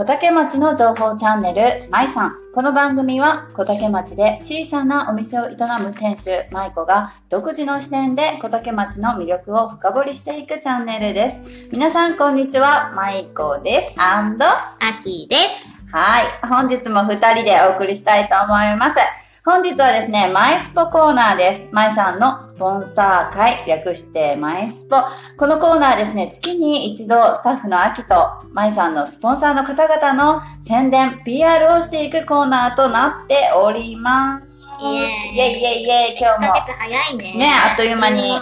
小竹町の情報チャンネル、まいさん。この番組は小竹町で小さなお店を営む店主、まいこが独自の視点で小竹町の魅力を深掘りしていくチャンネルです。皆さんこんにちは、まいこです。アンド、アキです。はい。本日も二人でお送りしたいと思います。本日はですね、マイスポコーナーです。マイさんのスポンサー会、略してマイスポ。このコーナーですね、月に一度スタッフのアキとマイさんのスポンサーの方々の宣伝、PR をしていくコーナーとなっております。イエーイイェイイェイイェイ、今1日もヶ月早いね。ねあっという間に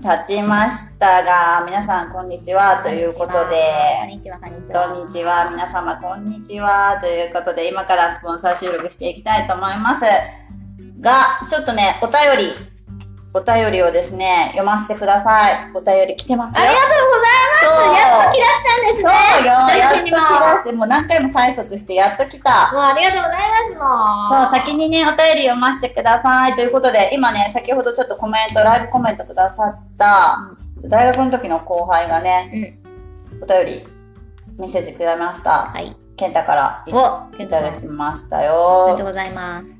経ちましたが、皆さんこんにちはということで、こんにちは、こんにちは。こんにちは。皆様、こんにちは。ということで、今からスポンサー収録していきたいと思います。が、ちょっとね、お便り、お便りをですね、読ませてください。お便り来てますよ。ありがとうございます。やっと来だしたんですね。そうよ。やっと来。だして、もう何回も催促して、やっと来た。もうありがとうございます、もそう、先にね、お便り読ませてください。ということで、今ね、先ほどちょっとコメント、ライブコメントくださった、大学の時の後輩がね、うん。お便り見せてくれました。はい。健太からいただきましたおめよでとう。ございます。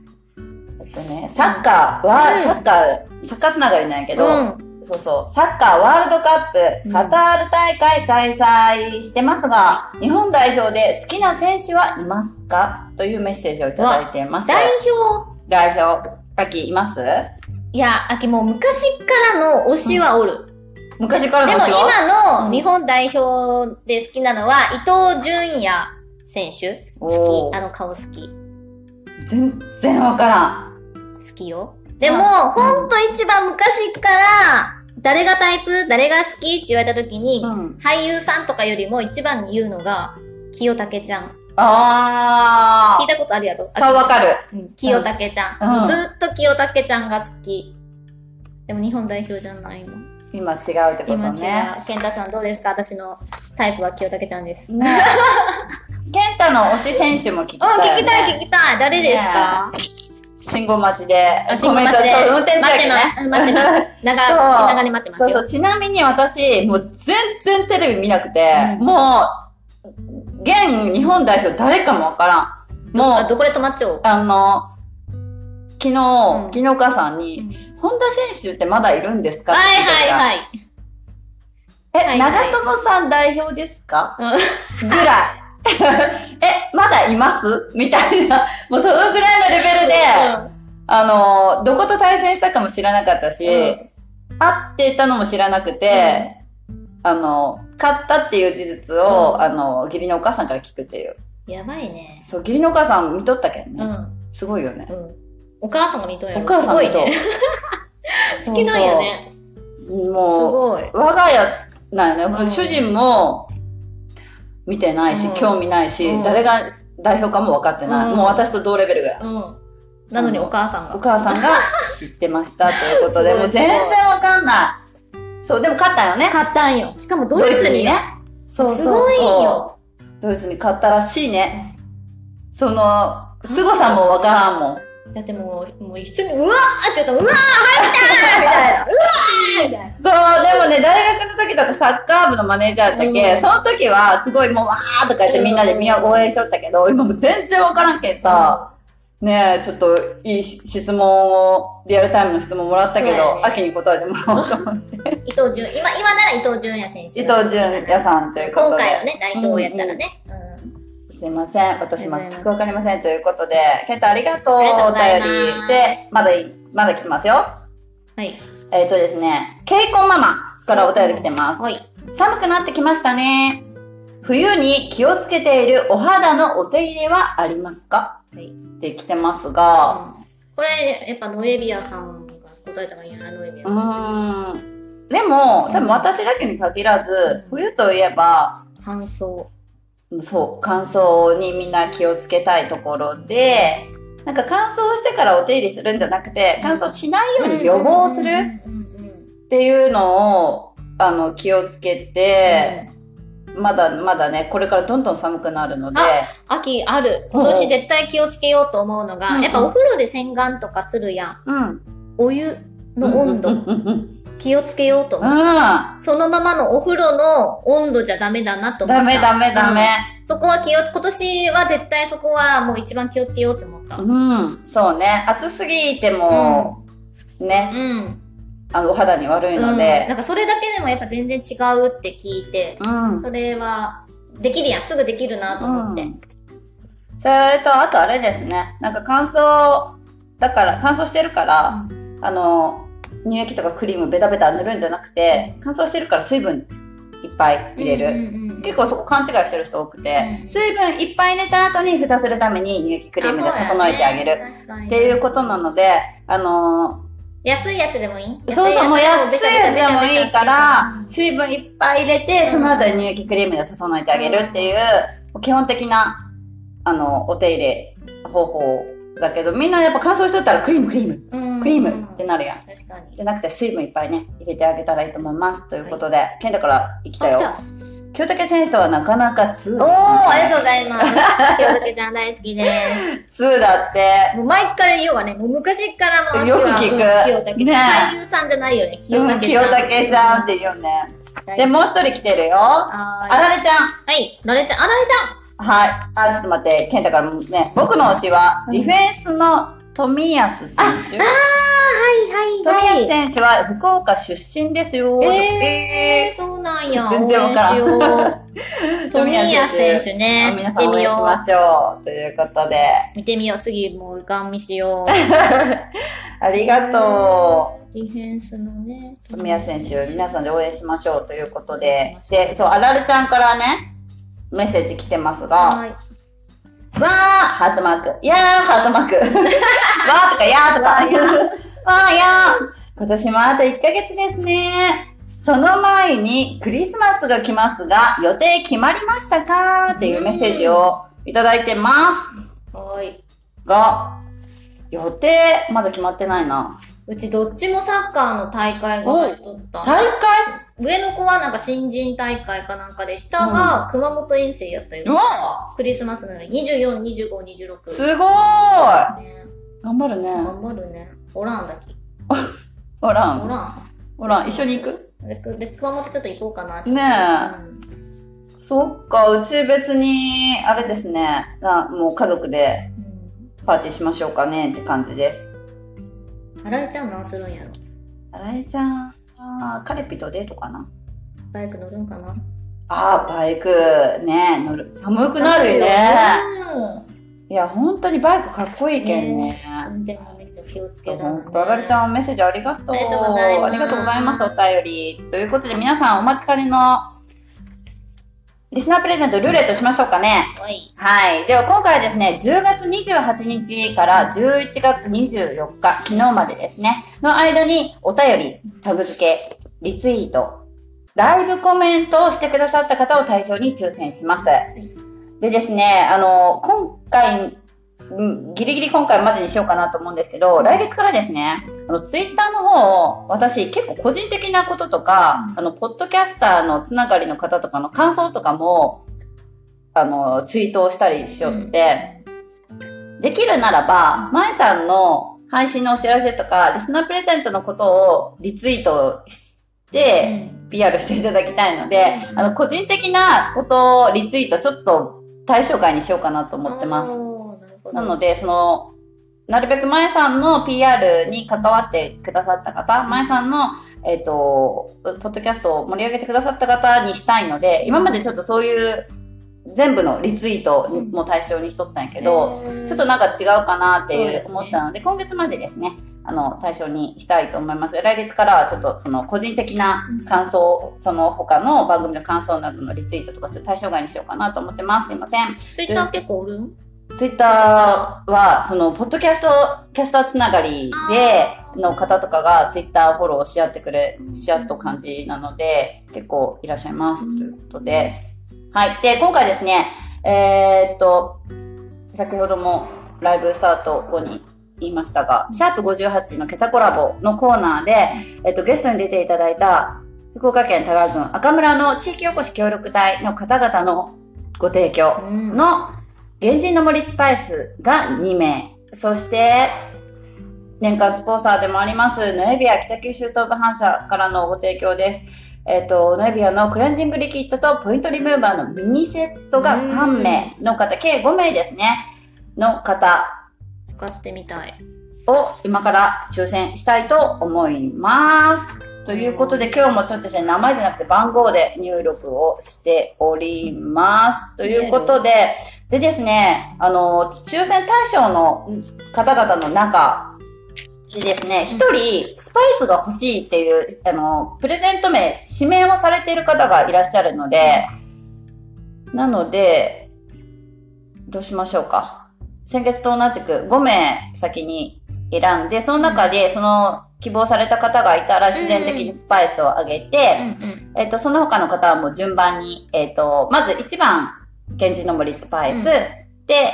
とね、サッカーは、うんサッカー、サッカーつながりなんやけど、うん。そうそう、サッカーワールドカップ、うんカタール大会開催してますが、日本代表で好きな選手はいますかというメッセージをいただいています。代表、代表、アキいます？いや、秋もう昔からの推しはおる。昔からでもの推しは？今の日本代表で好きなのは、伊東純也選手。お好き？ーあの顔好き。全然わからん。好きよ。でも、あほんと一番昔から、誰がタイプ？誰が好き？って言われた時に、うん。俳優さんとかよりも一番に言うのが、清武ちゃん。あ聞いたことあるやろ？ー。顔わかる。うん清武ちゃん。うんずっと清武ちゃんが好き。でも日本代表じゃないの。今違うってこと今違ね。う。健太さんどうですか？私のタイプは清武ちゃんです。うん、ね 健太の推し選手も聞きたい、ね。聞きたい聞きたい。誰ですか、信号待ちで。あ、信号待ちで。コメントそう運転中待ってやます。うん待ってます。長、長に待ってますよ。そうそう。ちなみに私、もう全然テレビ見なくて、うんもう、現日本代表誰かもわからん。もあ、う、どこで止まっちゃおう？あの、昨日、ん昨日お母さんに、うん本田選手ってまだいるんですか？はいはいい。はい。え、はいはい長友さん代表ですか？うんぐらい。え、まだいます？みたいな。もうそのぐらいのレベルで、あの、どこと対戦したかも知らなかったし、うん会ってたのも知らなくて、あの、勝ったっていう事実を、うんあの、義理のお母さんから聞くっていう。やばいね。そう、義理のお母さん見とったけんね。うん。すごいよね。うん。お母さんが見とんやろ。お母さんとすごいね。好きなんやね。すもごい。う、我が家なんよね、うん主人も見てないし、うん興味ないし、うん誰が代表かも分かってない。うんもう私と同レベルぐらい。うん。なのにお母さんが。お母さんが 知ってましたということで、もう全然わかんない。そう、でも勝ったよね。買ったんよ。しかもドイツにね。。そうそうそう。すごいよ。ドイツに勝ったらしいね。その、凄さもわからんもん。だってもう、もう一緒に、うわーって言ったら、うわー入ったーみたいな。うわー。そう、でもね、大学の時とかサッカー部のマネージャーだっけ、うんその時はすごいもうわーとか言ってみんなで見応援しとったけど、今もう全然わからんけんさ、ねえ、ちょっといい質問を、リアルタイムの質問もらったけど、ね秋に答えてもらおうと思って。伊藤純、今、今なら伊藤純也選手。伊藤純也さんということで。今回のね、代表をやったらね。うんすいません。私全くわかりません。ということで、ケントありがとう。お便りして、まだい、まだ来てますよ。はい。えっ、とですね、ケイコンママからお便り来てます。はい。寒くなってきましたね。冬に気をつけているお肌のお手入れはありますか？はいって来てますが、これ、やっぱノエビアさんが答えた方がいいな、ノエビアうさん。ーん。でも、多分私だけに限らず、冬といえば、乾燥。そう、乾燥にみんな気をつけたいところで、なんか乾燥してからお手入れするんじゃなくて、乾燥しないように予防するっていうのを、あの、気をつけて、まだまだね、これからどんどん寒くなるので、秋ある。今年絶対気をつけようと思うのが、うん。やっぱお風呂で洗顔とかするやん。うん。お湯の温度、気をつけようと思う。うん。うんそのままのお風呂の温度じゃダメだなと思った。ダメダメダメ。そこは気を、今年は絶対そこはもう一番気をつけようって思った。うん、そうね。暑すぎても、ね、うん。あの、お肌に悪いのうん、でな、んかそれだけでもやっぱ全然違うって聞いて、うん。それは、できるやん。すぐできるなと思って。うんそれと、あとあれですね。なんか乾燥、だから、乾燥してるから、あの、乳液とかクリームベタベタ塗るんじゃなくて、乾燥してるから水分いっぱい入れる。うんうんうん結構そこ勘違いしてる人多くて、うん。水分いっぱい入れた後に蓋するために乳液クリームで整えてあげる。るっていうことなので、あの安いやつでもいい？ーそうそう、もう安いやつでもいいからう、ん水分いっぱい入れて、その後に乳液クリームで整えてあげるっていう、基本的な、あの、お手入れ方法だけど、みんなやっぱ乾燥しとったらクリームクリーム、うんクリームってなるやん。確かに。じゃなくて水分いっぱいね、入れてあげたらいいと思います。ということで、ケンタから行きたよ。あ清武選手とはなかなか2です、ね。おー、ありがとうございます。清武ちゃん大好きです。2だって。もう前から言おうがね、もう昔からもよく聞く清武ね俳優さんじゃないよね。清うん武清武ちゃんって言うよね。で、もう一人来てるよ。ああられちゃん。はい、ロレちゃん、あられちはい。あ、ちょっと待って、ケンタからもね、僕の推しは、ディフェンスの富安選手。ゃん。はい富はい安選手は福岡出身ですよ。えー、そうなんや。全然わからん富安 選手ね。皆さん応援しまう。しょう。ということで、見てみよう。次、もうガン見しよう。ありがとディフェンスのね。う。富安選手、皆さんで応援しましょうということで、で、そう、あられちゃんからね、メッセージ来てますが、はい。わー、ハートマーク。やー、ハートマーク。わーとか、やーとか。わー、やー。今年もあと1ヶ月ですね。その前にクリスマスが来ますが、予定決まりましたか？っていうメッセージをいただいてます。はい。が、予定、まだ決まってないな。うちどっちもサッカーの大会が入っとったん大会？上の子はなんか新人大会かなんかで、下が熊本遠征やったよ。うわクリスマスなのに24、25、26。すごーいね、頑張るね。頑張るね。おらんだけ。おらん。おらん。おらん。一緒に行く？で、で熊本ちょっと行こうかなって。ねえ。そっか、うち別に、あれですね。あもう家族でうん。うんパーティーしましょうかねって感じです。あられちゃん何するんやろ？あられちゃん、あーカレピとデートかな？バイク乗るんかな？ああ、バイク、ね、乗る。寒くなるよね。いや、本当にバイクかっこいいけんね。運転もめっちゃ気をつける、本当、あられちゃんメッセージありがとう。ありがとうございます、お便り。ということで、皆さんお待ちかねの、リスナープレゼントルーレットしましょうかね。はい。はい。では今回はですね、10月28日から11月24日、昨日までですね、の間にお便り、タグ付け、リツイート、ライブコメントをしてくださった方を対象に抽選します。でですね、あの、今回、うんギリギリ今回までにしようかなと思うんですけど、来月からですね、あの、ツイッターの方を、私結構個人的なこととか、あの、ポッドキャスターのつながりの方とかの感想とかも、あの、ツイートをしたりしよって、できるならば、まえさんの配信のお知らせとか、リスナープレゼントのことをリツイートして、PR していただきたいので、あの、個人的なことをリツイートちょっと対象外にしようかなと思ってます。なので、その、なるべくまえさんの PR に関わってくださった方、まえさんの、えっ、と、ポッドキャストを盛り上げてくださった方にしたいので、今までちょっとそういう全部のリツイートにも対象にしとったんやけど、ちょっとなんか違うかなって思ったので、今月までですね、あの、対象にしたいと思います。来月からはちょっとその個人的な感想、その他の番組の感想などのリツイートとかちょっと対象外にしようかなと思ってます。すいません。ツイッター結構おるんツイッターは、その、ポッドキャスト、キャスターつながりで、の方とかがツイッターフォローし合ってくれ、し合った感じなので、結構いらっしゃいます。ということです。はい。で、今回ですね、えーっと、先ほどもライブスタート後に言いましたが、シャープ58のケタコラボのコーナーで、えっと、ゲストに出ていただいた、福岡県田川郡赤村の地域おこし協力隊の方々のご提供うんの、原人の森スパイスが2名。そして、年間スポンサーでもあります、ノエビア北九州東部反社からのご提供です。えっ、と、ノエビアのクレンジングリキッドとポイントリムーバーのミニセットが3名の方、計5名ですね、の方使ってみたい。を今から抽選したいと思います。ということで今日もちょっとですね、名前じゃなくて番号で入力をしております。ということで、でですね、あの、抽選対象の方々の中でですね、一人スパイスが欲しいっていう、あの、プレゼント名、指名をされている方がいらっしゃるので、なので、どうしましょうか。先月と同じく5名先に選んで、その中でその希望された方がいたら自然的にスパイスをあげて、うんえっ、と、その他の方はもう順番に、えっ、と、まず1番、源氏の森スパイス、うんで、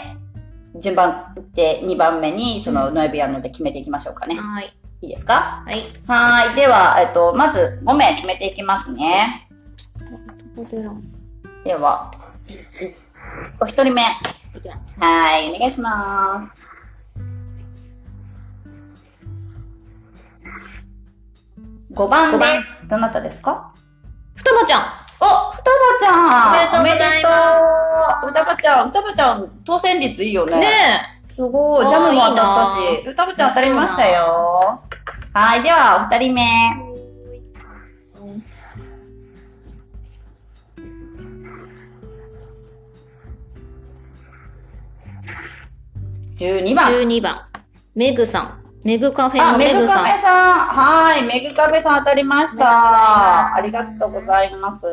順番で2番目にそのノエビアノで決めていきましょうかね。うん。はい。いいですか？はい。はーい。では、えっ、と、まず5名決めていきますね。では、いお一人目。いきます。はい、お願いします。5番五番です。どなたですか？双葉ちゃん。お、双葉ちゃんおめでとうございます双葉ちゃん、双葉ちゃん、当選率いいよね。ねすごい、ジャムも当たったし、双葉ちゃん当たりましたよ。はい、では、お二人目。12え。番。12番。メグさん。メグカフェあ、のメグ。カフェさん。はい、メグカフェさん当たりました。ありがとうございます。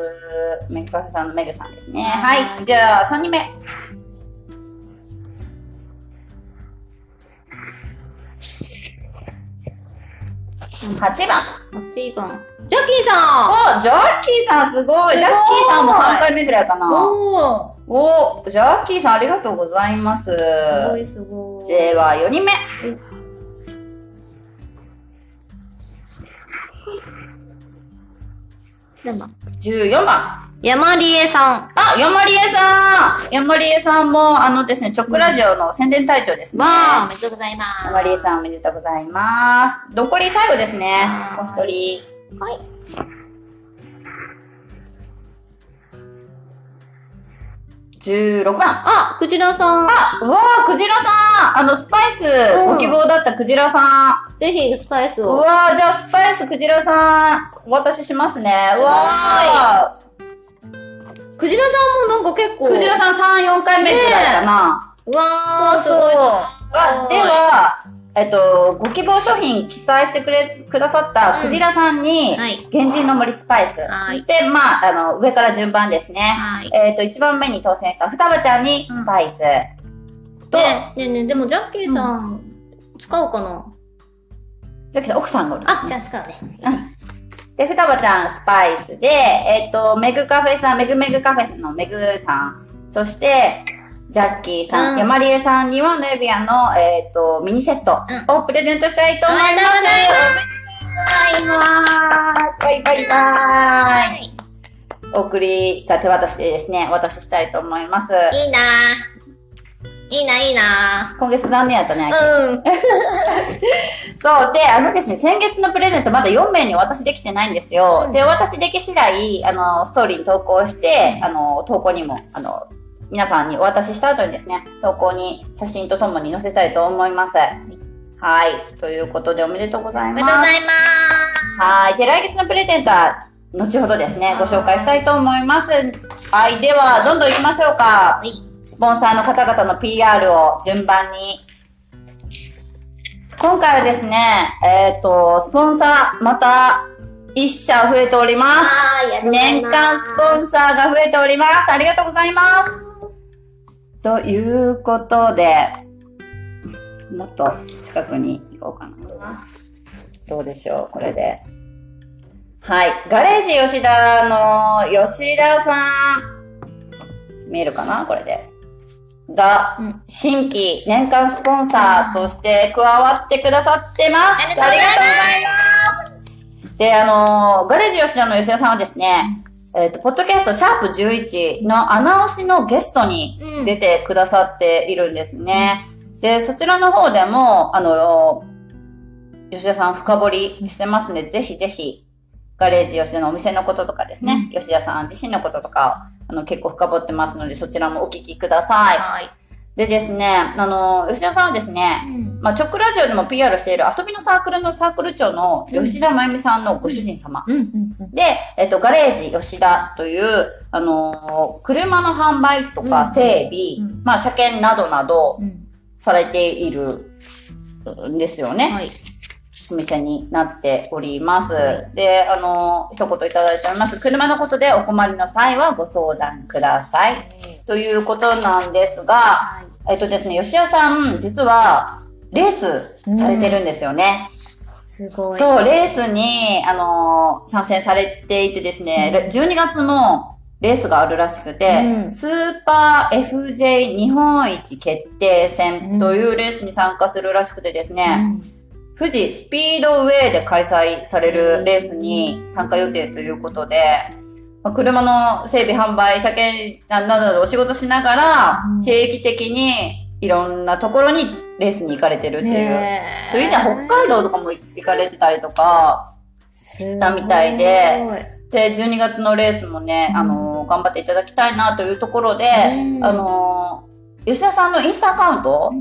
メグカフェさんのメグさんですね。ははいい。じゃあ、3人目。8番。8番。ジャッキーさお、ジャッキーさんすごい。すごいジャッキーさんも3回目ぐらいかんな。おーお、ジャッキーさんありがとうございます。すごいすごい。では、4人目。でも14番。山里恵さん。あ、山里恵さん山里恵さんも、あのですね、チョックラジオの宣伝隊長ですね。わー、おめでとうございます。山里恵さんおめでとうございます。残り最後ですね。はお一人。はい。16番。あ、クジラさん。あ、うわー、クジラさんあの、スパイスうんご希望だったクジラさん。ぜひスパイスうを。わー、じゃあスパイスクジラさん、お渡ししますね。うわクジラさんもなんか結構。ー、クジラさん3、4回目ぐらいかな。うわー、すごい。わでは、えっと、ご希望商品記載してくれ、くださったクジラさんに、はい。原人の森スパイス。はいそして、まあ、あの、上から順番ですね。はい。えっ、と、1番目に当選した双葉ちゃんにスパイス。と、ねねねでもジャッキーさん、使うかな？ジャッキーさん奥さんがおる、あ、じゃあ使うね。で、双葉ちゃんスパイスで、えっ、と、メグカフェさん、メグメグカフェのメグさん。そして、ジャッキーさん、うん。山里恵さんにはネビアの、えっ、と、ミニセットをプレゼントしたいと思います。うございおめでとうございます。バイバイ。バイ。お送りが手渡しでですね、お渡ししたいと思います。いいなぁ。いいな、いいな今月残念やったね。うん。そう。で、あのですね、先月のプレゼントまだ4名にお渡しできてないんですよ。うんで、お渡しでき次第、あの、ストーリーに投稿して、あの、投稿にも、あの、皆さんにお渡しした後にですね、投稿に写真とともに載せたいと思います。はい。ということで、おめでとうございます。おめでとうございまはい。で、来月のプレゼントは、後ほどですね、ご紹介したいと思います。はい。では、どんどん行きましょうか。はいスポンサーの方々の PR を順番に。今回はですね、えっ、と、スポンサー、また、一社増えておりす。ます。年間スポンサーが増えております。ありがとうございます。ということで、もっと近くに行こうかな。どうでしょう、これで。はい。ガレージ吉田の吉田さん。見えるかなこれで。が、うん新規年間スポンサーとして加わってくださってます。ありがとうございます。で、あのーガレージ吉田の吉田さんはですね、えっ、と、ポッドキャストシャープ11の穴押しのゲストにうん出てくださっているんですね。で、そちらの方でも、あの、吉田さん深掘りしてますんで、ぜひぜひガレージ吉田のお店のこととかですね、吉田さん自身のこととか、あの、結構深掘ってますので、そちらもお聞きください。はい。でですね、あの、吉田さんはですね、うん。まあ、直ラジオでも PR している遊びのサークルのサークル長の吉田真由美さんのご主人様。で、えっと、ガレージ吉田という、あのー車の販売とかうん整備、うんまあ、車検などなどうん。されているんですよね。はい。お店になっております。はで、あのー一言いただいております。車のことでお困りの際はご相談ください。ということなんですが、はい。えっとですね、吉谷さん、実は、レースされてるんですよね。すごい。そう、レースに、あのー参戦されていてですね、12月もレースがあるらしくて、うんスーパー FJ 日本一決定戦というレースに参加するらしくてですね、富士スピードウェイで開催されるレースに参加予定ということで、まあ車の整備販売、車検などなどお仕事しながらうん、定期的にいろんなところにレースに行かれてるっていう。それ以前北海道とかも行かれてたりとか、したみたいで。で、12月のレースもね、うん。あのー頑張っていただきたいなというところで、うん。あのー吉田さんのインスタアカウント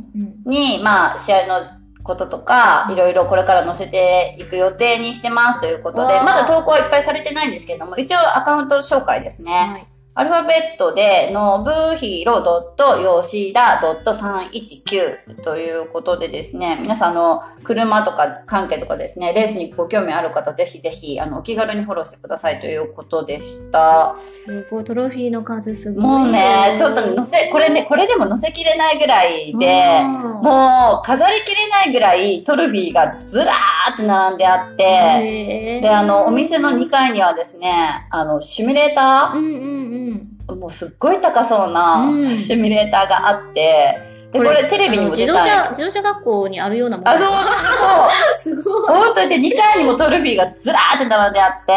に、まあ、試合のこととか、いろいろこれから載せていく予定にしてますということで、まだ投稿はいっぱいされてないんですけども、一応アカウント紹介ですね。はい。アルファベットで、のぶひろ .yoshida.319 ということでですね、皆さんあの、車とか関係とかですね、レースにご興味ある方、ぜひぜひ、あの、お気軽にフォローしてくださいということでした。すごい、トロフィーの数すごい。もうね、ちょっとね、載せ、これね、これでも載せきれないぐらいで、ももう、飾りきれないぐらいトロフィーがずらーって並んであって、でで、あの、お店の2階にはですね、あの、シミュレータうんうんうん。ーもうすっごい高そうなうんシミュレーターがあって、で、これテレビにも出自動車。自動車学校にあるようなもん。あ、そうそう すごい。本当にで、2階にもトロフィーがずらーって並んであって、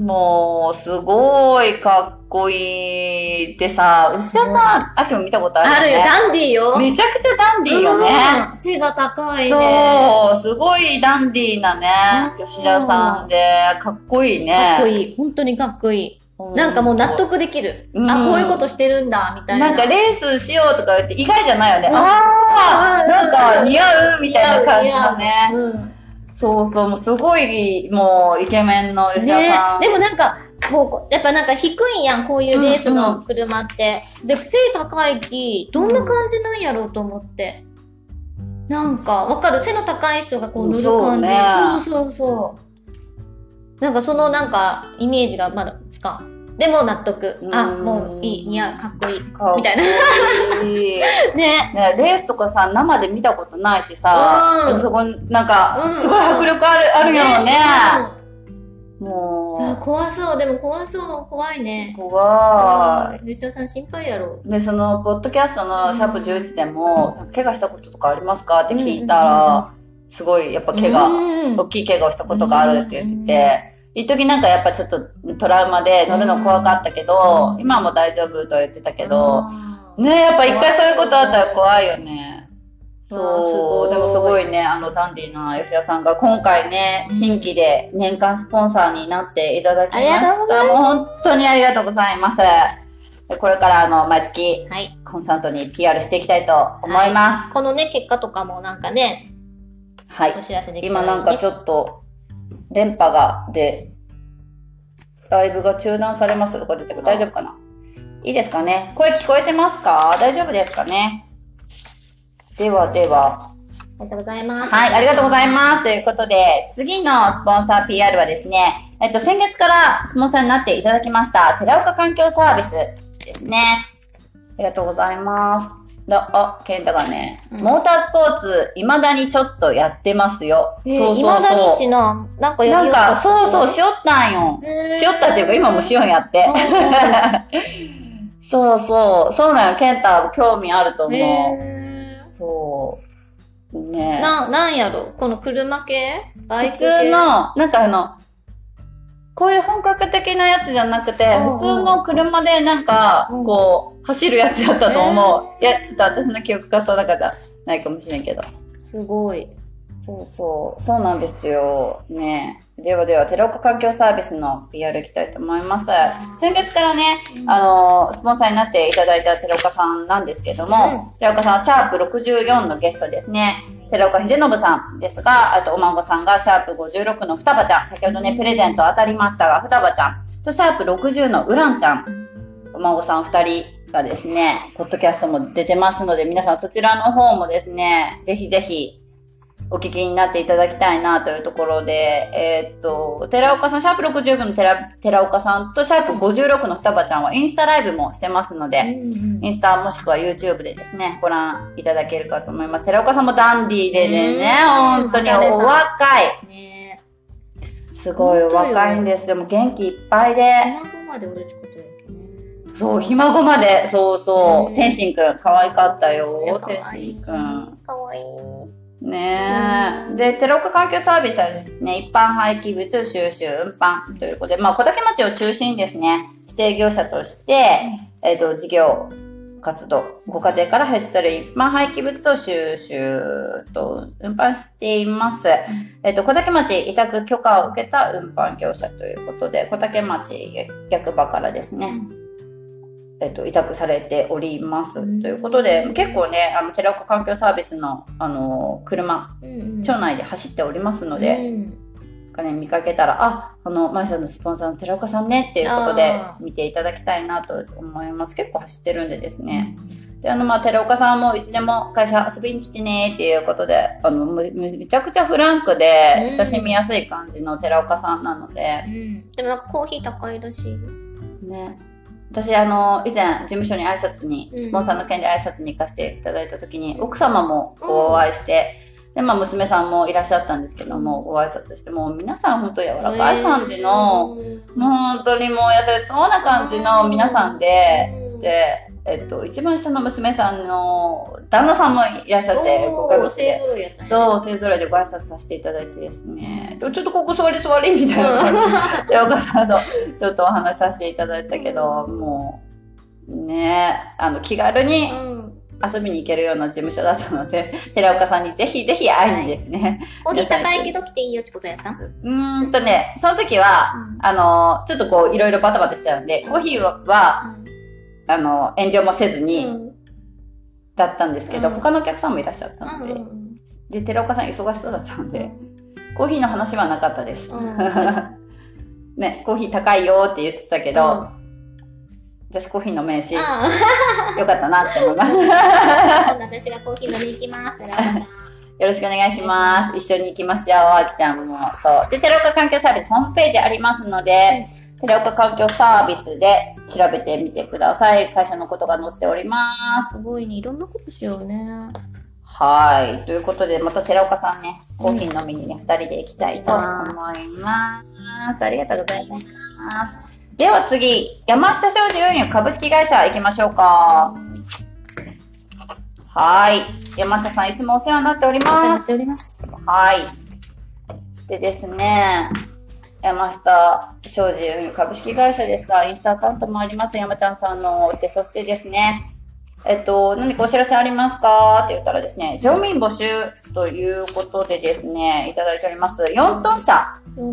もう、すごいかっこいい。でさ、牛田さん、秋も見たことあるよね。あるよ、ダンディーよ。めちゃくちゃダンディーよね。うん背が高いね。そう、すごいダンディーなね、うん吉田さんで、かっこいいね。かっこいい。本当にかっこいい。なんかもう納得できる。うんあ、こういうことしてるんだ、みたいな。なんかレースしようとか言って意外じゃないよね。うんああ、うんなんか似合うみたいな感じのね。うんそうそう、もうすごい、もうイケメンの吉田ねさん。でもなんか、こう、やっぱなんか低いやん、こういうレースの車って。で、背高いき、どんな感じなんやろうと思って。なんか、わかる？背の高い人がこう乗る感じ。そうそうそうそう。なんかそのなんか、イメージがまだつかん。でも納得。あ、うんもういい、似合う、かっこいい。みたいな。ね。ね、レースとかさ、生で見たことないしさ、うんそこ、なんかうん、すごい迫力ある、あるやろね。も怖そう、でも怖そう、怖いねう、。怖い。吉田さん心配やろ。で、その、ポッドキャストのシャープ11でも、怪我したこととかありますか？って聞いたら、すごい、やっぱ怪我、うん大きい怪我をしたことがあるって言ってて、一時なんかやっぱちょっとトラウマで乗るの怖かったけど、うん今はもう大丈夫とは言ってたけど、ねやっぱ一回そういうことあったら怖いよね。そう、でもすごいね、あの、ダンディーな吉田さんが今回ね、新規で年間スポンサーになっていただきましありがとうごた。もう本当にありがとうございます。でこれからあの、毎月、はい。コンスタントに PR していきたいと思います。このね、結果とかもなんかね、はい。お知らせできた今なんかちょっと、電波が、で、ライブが中断されますとか出てくる。大丈夫かな？いいですかね？声聞こえてますか？大丈夫ですかね？ではでは。ありがとうございます。はい、ありがとうございます。ということで、次のスポンサー PR はですね、えっと、先月からスポンサーになっていただきました、寺岡環境サービスですね。ありがとうございます。だあ、ケンタがね、うん。モータースポーツ、未だにちょっとやってますよ。えーそうそう今だにちな、なんかやなんか、そうそう、しよったんよ。しよったっていうか、今もしよんやって。そうそう、そうなの、ケンタ興味あると思う。へそう。ーね。な、なんやろ？この車系？バイ普ク系？通の、なんかあの、こういう本格的なやつじゃなくて、普通の車でなんか、うんこう、走るやつやったと思う。いや、ちょっと私の記憶がそうだからじゃないかもしれんけど。すごい。そうそう。そうなんですよ。ねではでは、寺岡環境サービスの PR いきたいと思います。先月からね、あの、スポンサーになっていただいた寺岡さんなんですけども、寺岡さんはシャープ64のゲストですね。寺岡秀信さんですが、あとお孫さんがシャープ56の双葉ちゃん。先ほどね、プレゼント当たりましたが、双葉ちゃん。と、シャープ60のウランちゃん。お孫さん二人がですね、ポッドキャストも出てますので、皆さんそちらの方もですね、ぜひぜひお聞きになっていただきたいなというところで、えーっと、寺岡さん、シャープ60の寺寺岡さんとシャープ56の双葉ちゃんはインスタライブもしてますので、インスタもしくは YouTube でですね、ご覧いただけるかと思います。寺岡さんもダンディーでね、うん本当にお若い。ねすごいお若いんですよ。もう元気いっぱいで。そう、ひ孫まで、そうそうう。ん天心くん、可愛かったよ。天心くん。かわいい。ねえ。うんで、テロック環境サービスはですね、一般廃棄物収集運搬ということで、まあ、小竹町を中心にですね、指定業者として、えっ、と、事業活動、ご家庭から排出される一般廃棄物を収集と運搬しています。えっ、と、小竹町委託許可を受けた運搬業者ということで、小竹町役場からですね、えっと、委託されております。うんということで、結構ね、あの、寺岡環境サービスの、あの、車、うん町内で走っておりますので、うんかね、見かけたら、あ、あの、マイさんのスポンサーの寺岡さんねっていうことで見ていただきたいなと思います。結構走ってるんでですね。で、あの、まあ、寺岡さんもいつでも会社遊びに来てねっていうことで、あの、めめちゃくちゃフランクでうん親しみやすい感じの寺岡さんなのでう、ん。でもなんかコーヒー高いらしいよ。ね。私、あの、以前、事務所に挨拶に、うんスポンサーの件で挨拶に行かせていただいたときに、奥様もお会いして、で、まあ、娘さんもいらっしゃったんですけども、ご挨拶して、もう皆さん本当柔らかい感じの、うん。もう本当にもう優しそうな感じの皆さんで、で、えっと、一番下の娘さんの旦那さんもいらっしゃって、ご家族で。ね。そう、勢ぞろいでご挨拶させていただいてですね。ちょっとここ座り座りみたいな感じで、岡さんとちょっとお話しさせていただいたけど、もう、ねあの、気軽にうん。遊びに行けるような事務所だったので、寺岡さんにぜひぜひ会いにですね。コーヒー高いけど来ていいよってことやった？うーんとね、その時は、あの、ちょっとこう、いろいろバタバタしてたんで、コーヒーは、あの、遠慮もせずに、うんだったんですけど、うん他のお客さんもいらっしゃったので、で、寺岡さん忙しそうだったので、コーヒーの話はなかったです。うん ね、コーヒー高いよって言ってたけど、私コーヒー飲めんし、よあかったなって思います。私がコーヒー飲みに行きます。寺岡さんろしくお願いします。一緒に行きましょう、あきちゃんも。そう。で、寺岡環境サービスホームページありますので、寺岡環境サービスで調べてみてください。会社のことが載っております。すごいね。いろんなことしようね。はい。ということで、また寺岡さんね、コーヒー飲みにね、二人で行きたいと思います。ありがとうございます。では次、山下商事輸入株式会社行きましょうか。はい。山下さん、いつもお世話になっております。ております。はい。でですね、山下商事株式会社ですが、インスタアカウントもあります。山ちゃんさんの。で、そしてですね、えっと、何かお知らせありますか？って言ったらですね、乗務員募集ということでですね、いただいております。4トン車、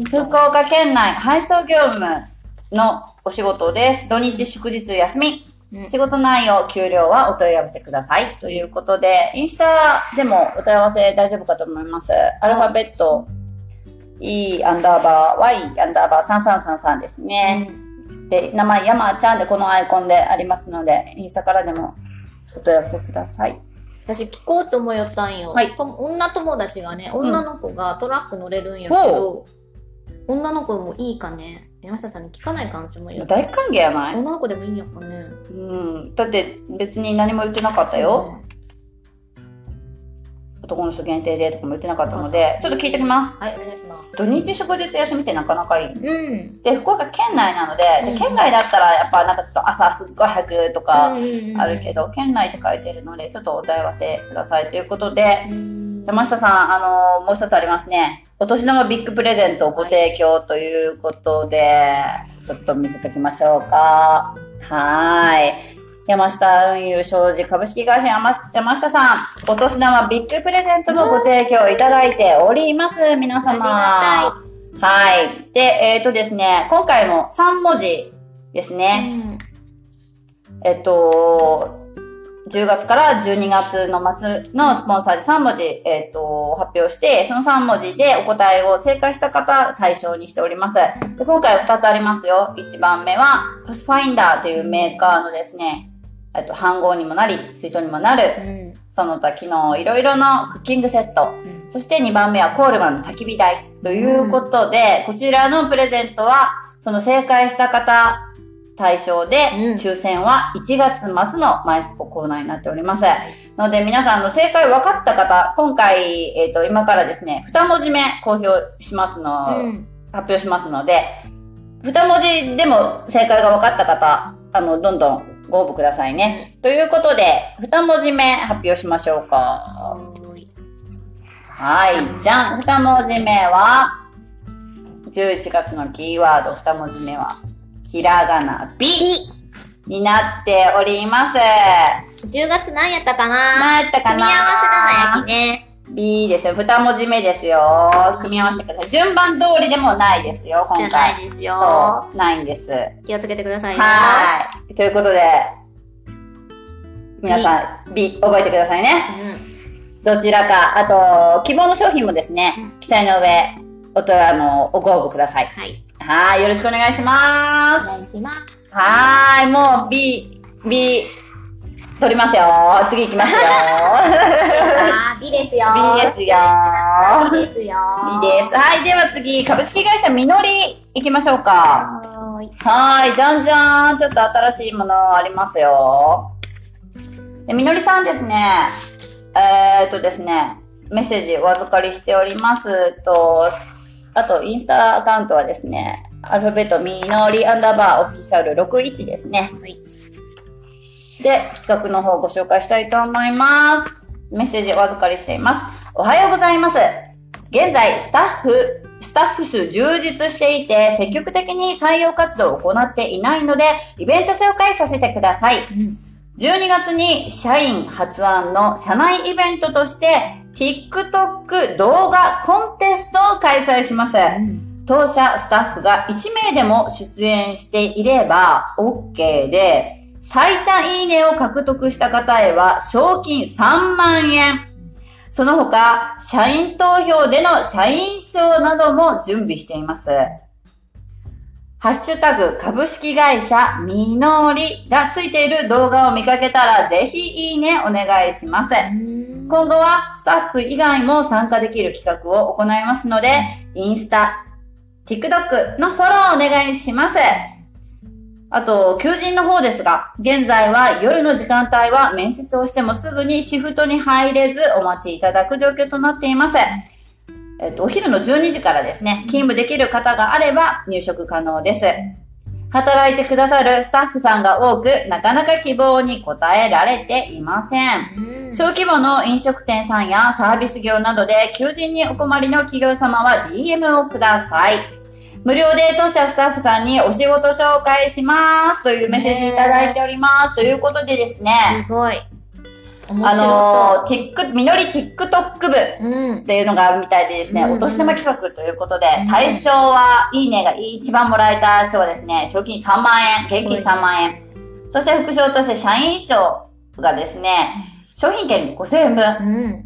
福岡県内配送業務のお仕事です。土日祝日休み。うん仕事内容、給料はお問い合わせください。ということで、インスタでもお問い合わせ大丈夫かと思います。アルファベット、E アンダーバー、Y アンダーバー3333ですね。で、名前山ちゃんでこのアイコンでありますので、インスタからでもお問い合わせください。私聞こうと思いよったんよ。はいと女友達がね、女の子がトラック乗れるんやけど、女の子もいいかね？山下さんに聞かないかんちもよ。大歓迎やない？女の子でもいいんやかね？うん。だって別に何も言ってなかったよ。男の人限定でとかも言ってなかったので、ちょっと聞いてきます。はい、お願いします。土日祝日休みってなかなかい？い。うん。で、福岡県内なので、うんで県外だったらやっぱなんかちょっと朝すっごい早くとかうんあるけど、県内って書いてるので、ちょっとお問い合わせくださいということで、うん山下さん、あのもう一つありますね。お年玉ビッグプレゼントをご提供ということで、ちょっと見せておきましょうか。はーい。山下運輸商事株式会社山山下さん、お年玉ビッグプレゼントのご提供いただいております。皆様。あはい。で、えっ、とですね、今回も3文字ですね。うんえっと、10月から12月の末のスポンサーで3文字、えっと、発表して、その3文字でお答えを正解した方対象にしております。で今回2つありますよ。1番目は、パスファインダーというメーカーのですね、えっと、飯盒にもなり、水筒にもなる、うん。その他機能いろいろのクッキングセット。うん。そして2番目はコールマンの焚き火台。ということで、こちらのプレゼントは、その正解した方対象で、うん。抽選は1月末のマイスポコーナーになっております。ので皆さんの正解分かった方、今回、えっ、と、今からですね、2文字目公表しますの、うん。発表しますので、2文字でも正解が分かった方、あの、どんどんご応募くださいね。ということで、2文字目発表しましょうか。はーいはい、じゃん。二文字目は、11月のキーワード、二文字目は、ひらがな、びになっております。10月何やったかな？何やったかな？組み合わせだな、やきね。B ですよ。二文字目ですよ。組み合わせてください。順番通りでもないですよ、じゃ今回。ないですよ。そう、ないんです。気をつけてくださいね。はい。ということで、皆さん、B、覚えてくださいね。うん。どちらか、あと、希望の商品もですね、うん記載の上、おと、あの、ご応募ください。はい。はい、よろしくお願いします。お願いします。はーい、もう B、B、取りますよ。次行きますよ。ですよ。B ですよ。美ですよ。B です。はい、では次、株式会社みのり行きましょうか。はーい。はーい、じゃんじゃん。ちょっと新しいものありますよ。でみのりさんですね。えー、っとですね、メッセージお預かりしておりますと、あと、インスタアカウントはですね、アルファベットみのりアンダーバーオフィシャル61ですね。はい。で、企画の方をご紹介したいと思います。メッセージお預かりしています。おはようございます。現在、スタッフ、スタッフ数充実していて、積極的に採用活動を行っていないので、イベント紹介させてください。12月に社員発案の社内イベントとして、TikTok 動画コンテストを開催します。当社スタッフが1名でも出演していれば OK で、最多いいねを獲得した方へは賞金3万円。その他、社員投票での社員賞なども準備しています。ハッシュタグ株式会社みのりがついている動画を見かけたらぜひいいねお願いします。今後はスタッフ以外も参加できる企画を行いますので、インスタ、TikTok のフォローお願いします。あと、求人の方ですが、現在は夜の時間帯は面接をしてもすぐにシフトに入れずお待ちいただく状況となっています。えっと、お昼の12時からですね、勤務できる方があれば入職可能です。働いてくださるスタッフさんが多く、なかなか希望に応えられていません。小規模の飲食店さんやサービス業などで求人にお困りの企業様は DM をください。無料で当社スタッフさんにお仕事紹介しますというメッセージいただいております。ということでですね、すごい。面あ白のー、ティック、みのり TikTok 部っ。ていうのがあるみたいでですね、うんお年玉企画ということで、うん対象は、いいねが一番もらえた賞はですね、賞金3万円、現金3万円。そして副賞として社員賞がですね、商品券5000円分。うん。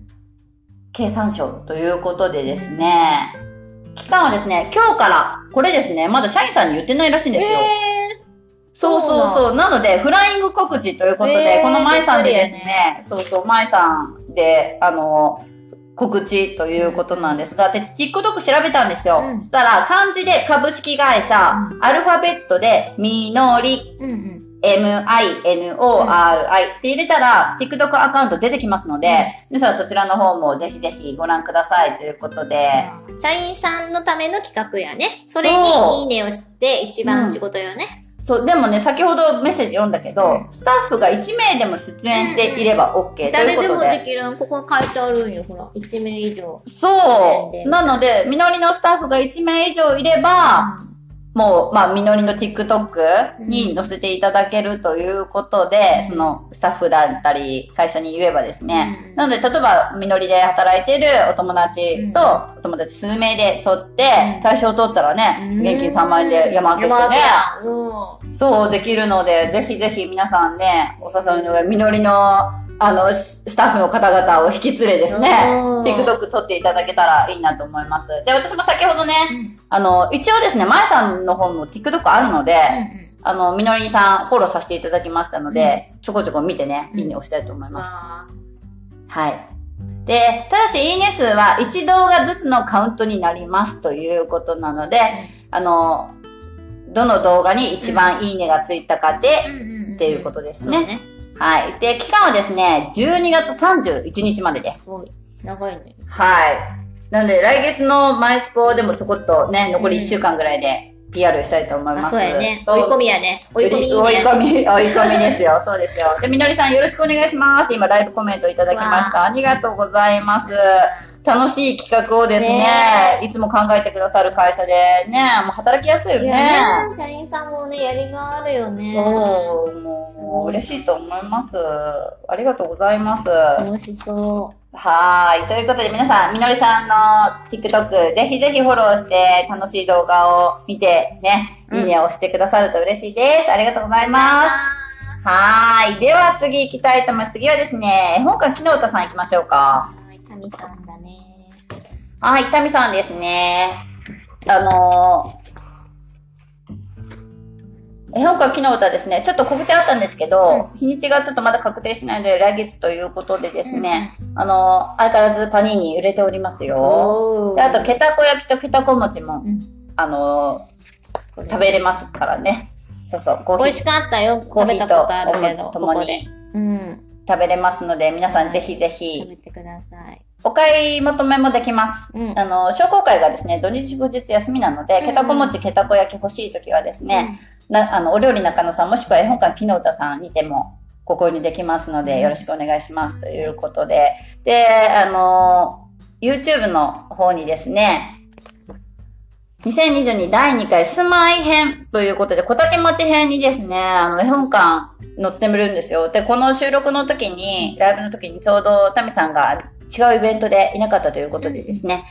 計算書ということでですね、期間はですね、今日から、これですね、まだ社員さんに言ってないらしいんですよ。えそうそうそう。なので、フライング告知ということで、えーこの舞さんでですね、そうそう、舞さんで、あの、告知ということなんですが、で、TikTok 調べたんですよ。うんそしたら、漢字で株式会社、うアルファベットで、みのり、ーうんうん。M-I-N-O-R-I って入れたら、TikTok アカウント出てきますので、皆さんそちらの方もぜひぜひご覧くださいということで、社員さんのための企画やね。それにいいねをして一番仕事よね。そう、でもね、先ほどメッセージ読んだけど、スタッフが1名でも出演していれば OK という誰ことで。でもできる。ここ書いてあるんよ、ほら。1名以上。そう。でなので、みのりのスタッフが1名以上いれば、もう、まあ、みのりの TikTok に載せていただけるということで、うん。そのスタッフだったり、会社に言えばですね、うん。なので、例えば、みのりで働いているお友達と、お友達数名で取って、うん。対象を取ったらね、現金3万円で山分けしてね、そう。できるので、ぜひぜひ皆さんね、お誘いの上、みのりの、あの、ススタッフの方々を引き連れですね、うん TikTok 撮っていただけたらいいなと思います。で、私も先ほどね、うん。あの、一応ですね、まえさんの方も TikTok あるので、あの、みのりさんフォローさせていただきましたので、ちょこちょこ見てね、うん。いいね押したいと思います。わはい。で、ただし、いいね数は1動画ずつのカウントになりますということなので、あの、どの動画に一番いいねがついたかで、ーっていうことですね。はい。で、期間はですね、12月31日までです。すごい。長いね。はい。なので、来月のマイスポでもちょこっとね、残り1週間ぐらいで PR したいと思います。あ、そうやね。追い込みやね。追い込み。追い込み、追い込みですよ。そうですよ。で、みのりさんよろしくお願いします。今、ライブコメントいただきました。ありがとうございます。楽しい企画をですね、ねいつも考えてくださる会社でね、もう働きやすいよいね。やね、社員さんもね、やりがあるよね。そう、もう、嬉しいと思います。ありがとうございます。楽しそはーい。ということで皆さん、みのりさんの TikTok、ぜひぜひフォローして楽しい動画を見てね、うんいいねを押してくださると嬉しいです。ありがとうござう。います。はーい。では次行きたいと思います。次はですね、絵本館木の歌さん行きましょうか。はい、神さんはい、タミさんですね。あのー、絵本館木の歌ですね、ちょっと告知あったんですけど、日にちがちょっとまだ確定してないので、来月ということでですね、あのー、相変わらずパニーニ売れておりますよ。であと、ケタコ焼きとケタコ餅も、うんあのー、食べれますからね。そうそう、コーヒー美味しかったよ。コーヒーとあるけど、と共に。うん。食べれますので、皆さんぜひぜ食ひ、べてください。お買い求めもできます。うん。あの、商工会がですね、土日祝日休みなので、うんケタコ餅、ケタコ焼き欲しい時はですね、な、あの、お料理中野さんもしくは絵本館木の歌さんにてもご購入できますので、うんよろしくお願いしますということで。で、あの、YouTube の方にですね、2022第2回住まい編ということで、小竹町編にですね、あの、絵本館載ってみるんですよ。で、この収録の時に、ライブの時にちょうどタミさんが違うイベントでいなかったということでですね、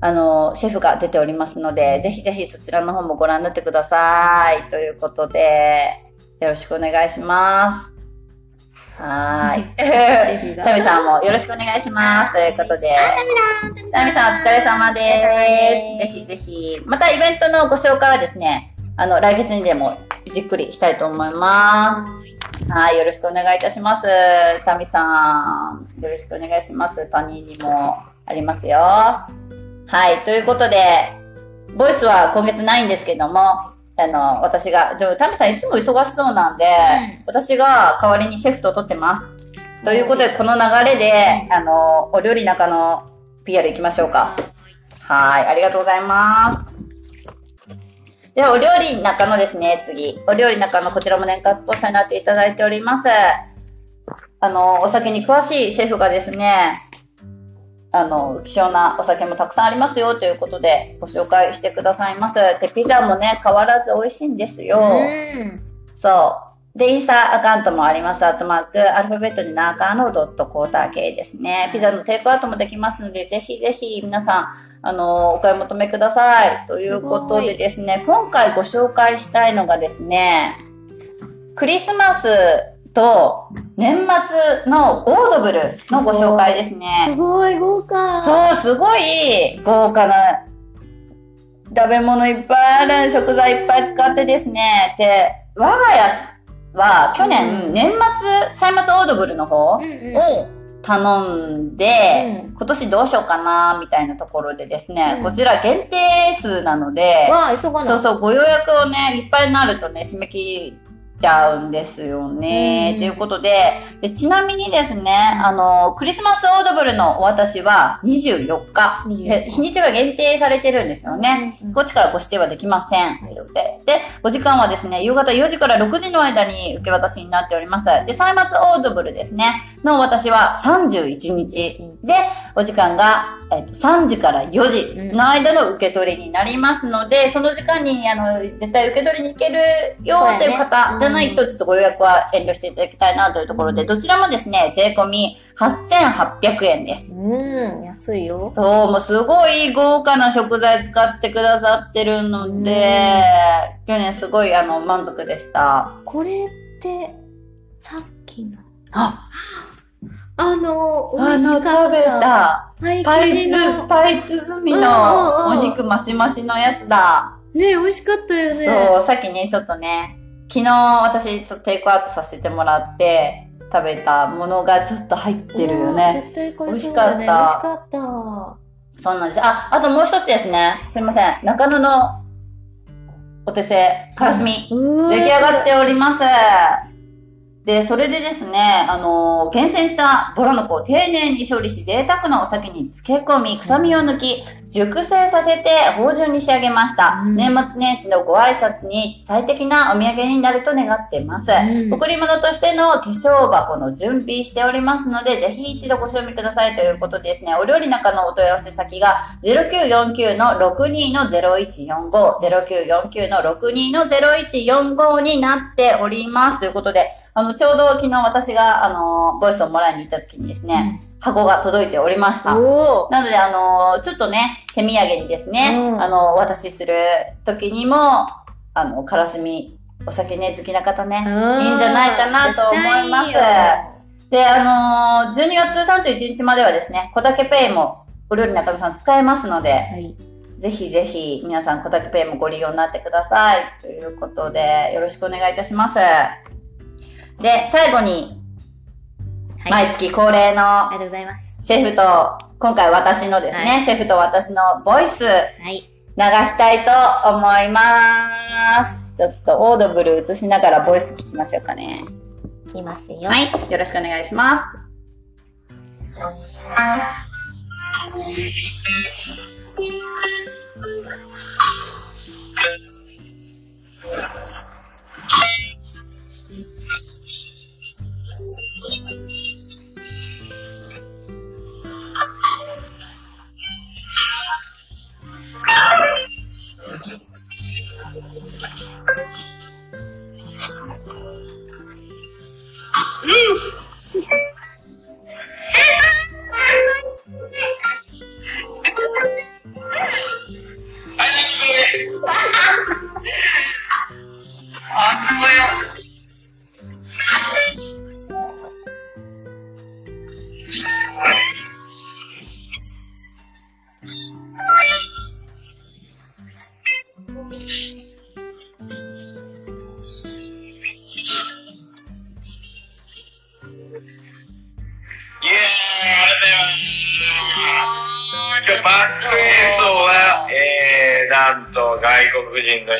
あの、シェフが出ておりますので、ぜひぜひそちらの方もご覧になってください。ということで、よろしくお願いします。はーい。タミさんもよろしくお願いします。ということで。タミさんお疲れ様です。ぜひぜひ。またイベントのご紹介はですね、あの、来月にでもじっくりしたいと思います。はい、よろしくお願いいたします。タミさん、よろしくお願いします。パニーにもありますよ。はい、ということで、ボイスは今月ないんですけども、あの、私が、じゃあタミさんいつも忙しそうなんで、うん私が代わりにシェフと撮ってます。ということで、この流れで、あの、お料理中の PR 行きましょうか。はい、ありがとうございます。では、お料理中のですね、次。お料理中のこちらも年間スポンサーになっていただいております。あの、お酒に詳しいシェフがですね、あの、希少なお酒もたくさんありますよということでご紹介してくださいます。で、ピザもね、変わらず美味しいんですよ。うん。そう。で、インスタアカウントもあります。アットマーク、アルファベットに中のドットコーター系ですね。ピザのテイクアウトもできますので、ぜひぜひ皆さん、あの、お買い求めください。ということでですね、今回ご紹介したいのがですね、クリスマスと年末のオードブルのご紹介ですね。すごい豪華。そう、すごい豪華な食べ物いっぱいある、食材いっぱい使ってですね。で、我が家は去年、うん年末、歳末オードブルの方をうんうん。頼んで、うん。今年どうしようかな、みたいなところでですね、うん。こちら限定数なので、そうそう、ご予約をね、いっぱいになるとね、締め切っちゃうんですよね。うんということでで、ちなみにですね、あの、クリスマスオードブルのお渡しは24日。24で日にちが限定されてるんですよね。こっちからご指定はできません。で、で、お時間はですね、夕方4時から6時の間に受け渡しになっております。で、歳末オードブルですね。の私は31日で、お時間が、えっと、3時から4時の間の受け取りになりますので、その時間に、あの、絶対受け取りに行けるよっていう方じゃないと、ちょっとご予約は遠慮していただきたいなというところで、どちらもですね、税込み8800円です。うん、安いよ。そう、もうすごい豪華な食材使ってくださってるので、去年すごいあの満足でした。これって、さっきの？あ、あの、美あ味しかった。の食べた、パイパイ生地のつ、。パイ包みのうんお肉マシマシのやつだ。ね美味しかったよね。そう、さっきね、ちょっとね、昨日私ちょっとテイクアウトさせてもらって食べたものがちょっと入ってるようんね。絶対これ。美味し美味しかかった。そうなんです。あ、あともう一つですね。すいません。中野のお手製、からすみ。出出来上がっております。で、それでですね、あのー厳選したボラの子を丁寧に処理し、贅沢なお酒に漬け込み、臭みを抜き、熟成させて芳醇に仕上げました。うん年末年始のご挨拶に最適なお土産になると願っています。うん贈り物としての化粧箱の準備しておりますので、ぜひ一度ご賞味くださいということでですね、お料理中のお問い合わせ先が0949の62の0145、0949の62の0145になっております。ということで、あの、ちょうど昨日私が、あの、ボイスをもらいに行った時にですね、箱が届いておりました。なので、あのちょっとね、手土産にですね、うんあの、お渡しする時にも、あの、からすみ、お酒ね、好きな方ね、いいんじゃないかなと思いますで、あのー12月31日まではですね、小竹ペイも、お料理中野さん使えますので、はい。ぜひぜひ皆さん小竹ペイもご利用になってください。ということで、よろしくお願いいたします。で、最後に、はい。毎月恒例のありがとうございます。シェフと、今回私のですね、はいシェフと私のボイス、はい。流したいと思います。ちょっとオードブル映しながらボイス聞きましょうかね。いきますよ。はい。よろしくお願いします。イ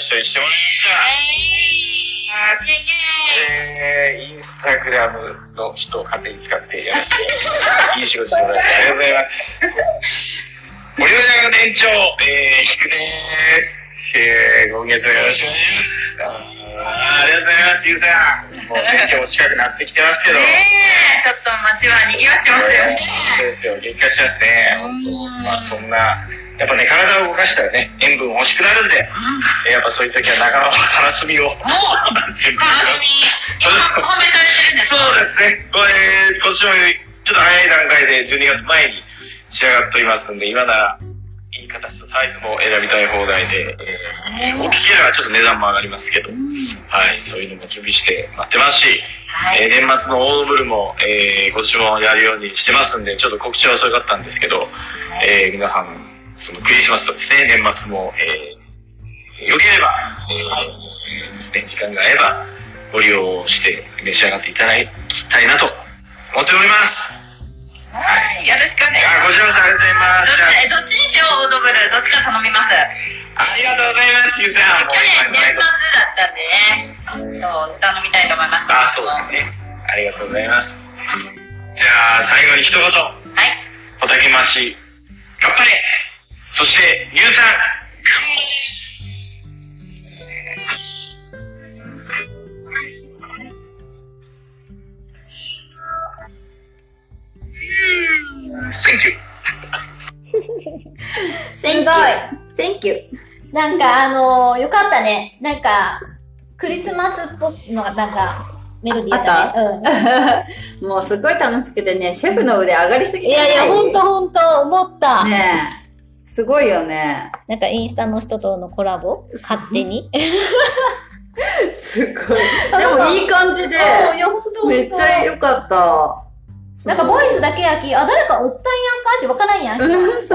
国人の人にしてもらいました。えー、インスタグラムの人を勝手に使ってやらせて、いい仕事してもらってありがとうございます。森尾大学年長、えー、ひくでーす。えー、今月もよろしくお願いします。あありがとうございます、ゆうさん。もう選挙も近くなってきてます。けど。やっぱね、体を動かしたらね、塩分欲しくなるんで、えやっぱそういう時は仲間のからすみを。準備します。そうですね。これ、今年もちょっと早い段階で12月前に仕上がっておりますんで、今なら、いい形とサイズも選びたい放題で、えー、大きければちょっと値段も上がりますけど、はい、そういうのも準備して待ってますし、えー年末のオードブルも、えー、今年もやるようにしてますんで、ちょっと告知は遅かったんですけど、えー、皆さん、そのクリスマスとですね、年末も、えー、よければ、えー、ですね、時間が合えば、ご利用して召し上がっていただきたいなと思っております。はい。よろしくお願いしあ、こちらこそありがとうございます。どっちにしよう、オードブル。どっちか頼みます。ありがとうございます、ゆうさん。去年年末だったんでね、そう、歌飲みたいと思います。あ、そうですね。ありがとうございます。じゃあ、最後に一言。はい。おたけまし、頑張れそして、ゆうさん、頑張れすごい Thank you. なんかあのーよかったね。なんか、クリスマスっぽいのがなんか、メロディーだったね。もうすっごい楽しくてね、シェフの腕上がりすうん。ぎてないいやいや、ほんとほんと、思った。ねえ。すごいよね。なんかインスタの人とのコラボ？勝手に？すごい。でもいい感じで、めっちゃ良かった。なんかボイスだけやき、あ、誰かおったんやんかってわからんやん。あ、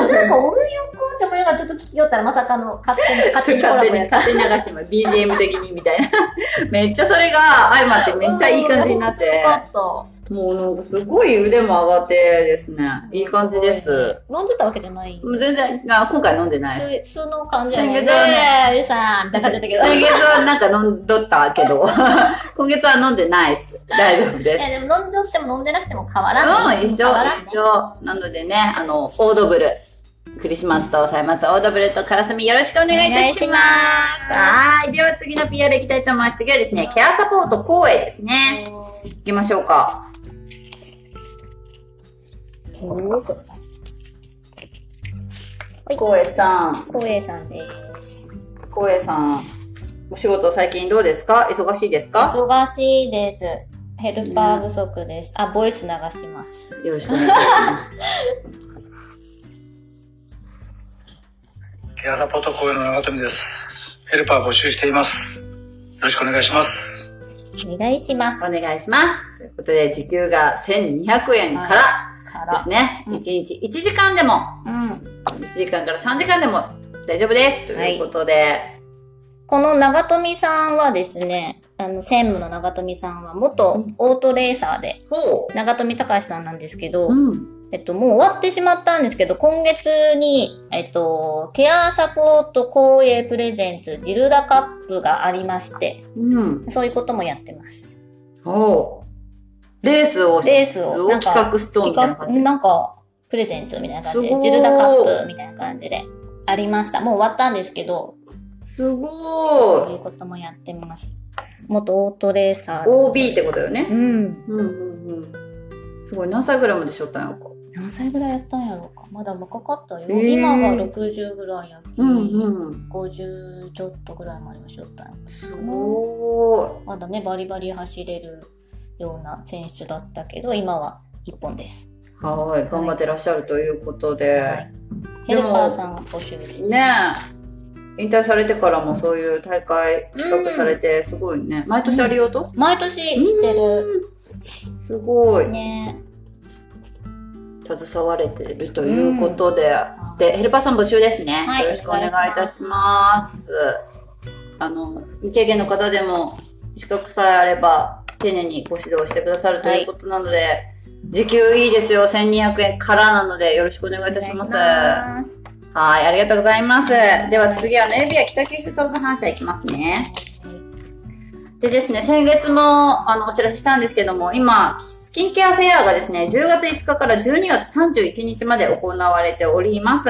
誰かおるんやんかって思いながらちょっと聞きよったらまさかの勝手に、勝手にコラボや。勝手に流してます。BGM 的にみたいな。めっちゃそれが相まってめっちゃいい感じになってよ、かった。もうなんかすごい腕も上がってですね、いい感じです。。飲んでたわけじゃない。もう全然、あ今回飲んでない。素素の感じやね。先月はねゆうさん、みたいな感じけど。先月はなんか飲んどったけど、今月は飲んでないです。大丈夫です。いや、でも飲んじゃっても飲んでなくても変わらんね。うん、一緒、一緒。なのでね、あの、オードブル。クリスマスと歳末オードブルとカラスミよろしくお願いいたします。はい。では次の PR いきたいと思います。次はですね、ケアサポート公営ですね。行きましょうか。はい公営さん、光栄さんです。公営さん、お仕事最近どうですか？忙しいですか？忙しいです。ヘルパー不足です。あ、ボイス流します。よろしくお願いします。ケアサポート公演の長富です。ヘルパー募集しています。よろしくお願いします。お願いします。お願いします。ということで、時給が1200円からからですね。うん1日1時間でも、うん。1時間から3時間でも大丈夫です。ということで、この長富さんはですね、あの、専務の長富さんは元オートレーサーで、ほ長富隆さんなんですけど、う。うん。えっと、もう終わってしまったんですけど、今月に、えっと、ケアサポート公営プレゼンツジルダカップがありまして、うん。そういうこともやってます。おうレースを、レースを企画しとうみたいな感じ。なんか、プレゼンツみたいな感じで、ジルダカップみたいな感じでありました。もう終わったんですけど、すそうごい。いうこともやってます。元オートレーサーの。OB ってことよね。うん。うんうんうん。すごい。何歳ぐらいまでしょったんやろか。何歳ぐらいやったんやろうか。まだ若かったよ。へー今が60ぐらいやき、うんうん。50ちょっとぐらいまではしよったんや。すごまだね、バリバリ走れるような選手だったけど、今は一本です。い。はい。頑張ってらっしゃるということで。はい。ヘルパーさんが募集です。ねえ。引退されてからもそういう大会企画されて、すごいね。毎年ありよう？と毎年してる。すごい。ね携われてるということで、で、ヘルパーさん募集ですね。はいよろしくお願いいたします。あの、未経験の方でも資格さえあれば、丁寧にご指導してくださるということなので、時給いいですよ。1200円からなので、よろしくお願いいたします。ます。はい、ありがとうございます。では次はネビア北九州東部反射いきますね。でですね、先月もあのお知らせしたんですけども、今、スキンケアフェアがですね、10月5日から12月31日まで行われております。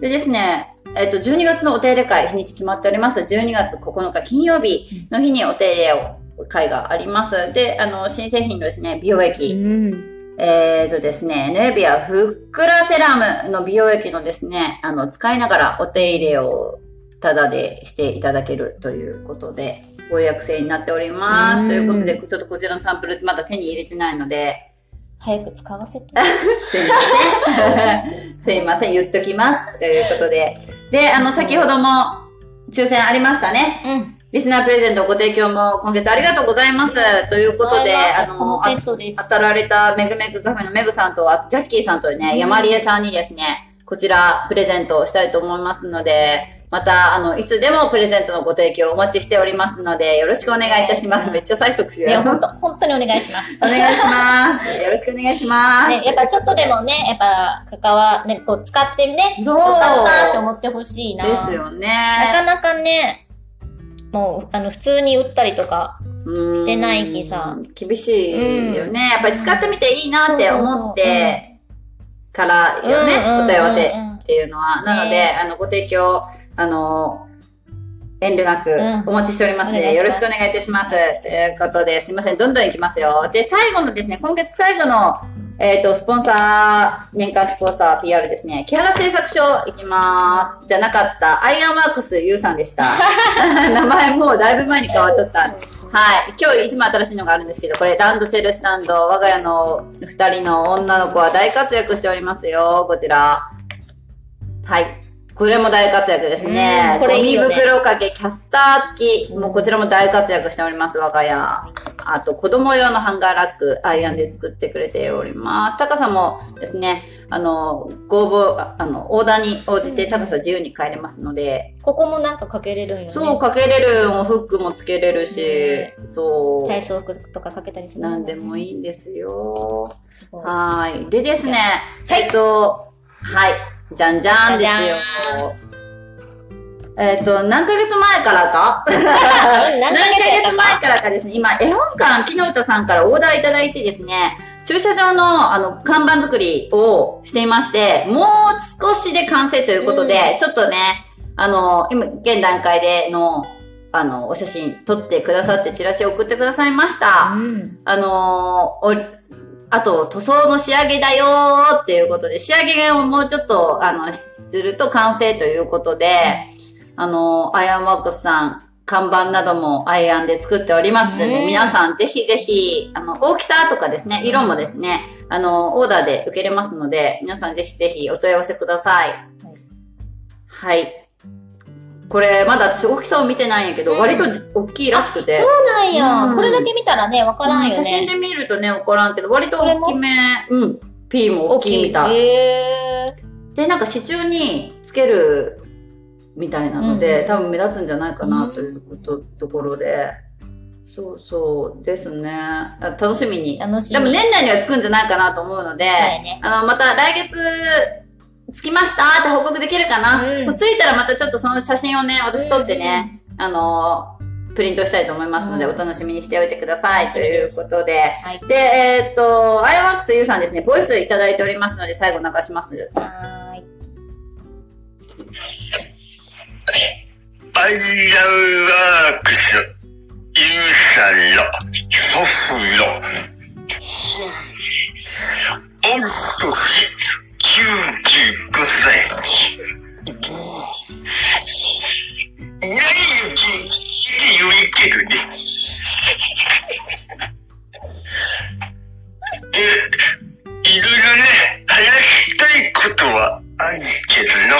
でですね、えっと、12月のお手入れ会、日にち決まっております。12月9日金曜日の日にお手入れを、会があります。で、あの、新製品のですね、美容液、うん。えーとですね、ネビアフックラセラムの美容液のですね、あの、使いながらお手入れをタダでしていただけるということで、ご予約制になっております。うんということで、ちょっとこちらのサンプルまだ手に入れてないので、早く使わせて。すいません。すいません、言っときます。ということで。で、あの、先ほども抽選ありましたね。うん。リスナープレゼントご提供も今月ありがとうございます。ということで、あこのの、セットです。当たられたメグメグカフェのメグさんと、あとジャッキーさんとね、山里さんにですね、こちらプレゼントをしたいと思いますので、また、あの、いつでもプレゼントのご提供お待ちしておりますので、よろしくお願いいたします。めっちゃ催促しいや、てる。ほんと、本当にお願いします。お願いします。よろしくお願いします。ね、やっぱちょっとでもね、やっぱ、関わ、ね、こう、使ってね、そうよかったって思ってほしいな。ですよなね。かなかね、もう、あの、普通に売ったりとか、うんしてないきさ。厳しいよね。やっぱり使ってみていいなって思ってからよね、うん答え合わせっていうのは。なので、ねあの、ご提供、あの、遠慮なくうんお待ちしておりますので、お願いしますよろしくお願いいたします。ということで、すいません、どんどんいきますよ。で、最後のですね、今月最後の、えっ、と、スポンサー、年間スポンサー PR ですね。木原製作所行きまーす。じゃなかった。アイアンワークスゆうさんでした。名前もうだいぶ前に変わっとった。はい。今日一番新しいのがあるんですけど、これランドセルスタンド。我が家の二人の女の子は大活躍しておりますよ。こちら。はい。これも大活躍ですね。うんこれいいよねゴミ袋掛け、キャスター付き。もうこちらも大活躍しております、我が家。あと、子供用のハンガーラック、アイアンで作ってくれております。高さもですね、あの、ご応募、あの、オーダーに応じて高さ自由に変えれますので、ここもなんかかけれるんよね。そう、かけれる、もうフックもつけれるし、そう。体操服とかかけたりするなんでもいいんですよ。すごいはーい。でですね、えっと、はい。じゃんじゃんですよじ。えっと、何ヶ月前からか？何何ヶ月前前からかですね、今、絵本館、木の歌さんからオーダーいただいてですね、駐車場の、あの、看板作りをしていまして、もう少しで完成ということで、ちょっとね、あの、今、現段階での、あの、お写真撮ってくださって、チラシを送ってくださいました。うん。あのあと、塗装の仕上げだよーっていうことで、仕上げをもうちょっと、あの、すると完成ということで、あのーアイアンワークスさん、看板などもアイアンで作っておりますので、うん皆さんぜひぜひ、あの、大きさとかですね、色もですね、あの、オーダーで受けれますので、皆さんぜひぜひお問い合わせください。はい。これ、まだ私大きさを見てないんやけど、うん割と大きいらしくて。そうなんや、うんこれだけ見たらね、わからんよね。写真で見るとね、わからんけど、割と大きめ、うん。P も大きいみたい。へで、なんか支柱につけるみたいなので、うん多分目立つんじゃないかなうんということ、ところで。そうそうですね。あ楽しみにー。。楽しみ。でも年内にはつくんじゃないかなと思うので、ねあの、また来月、つきましたって報告できるかな、うんもうついたらまたちょっとその写真をね、私撮ってね、あの、プリントしたいと思いますので、うんお楽しみにしておいてください。ということで。はい。で、えーっと、アイアンワークスユーさんですね、ボイスいただいておりますので、最後流します。はーい。アイアンワークス、ユーさんの祖父の、御年95歳。何よ元気って言うけどね。え、いろいろね、話したいことはあるけどな。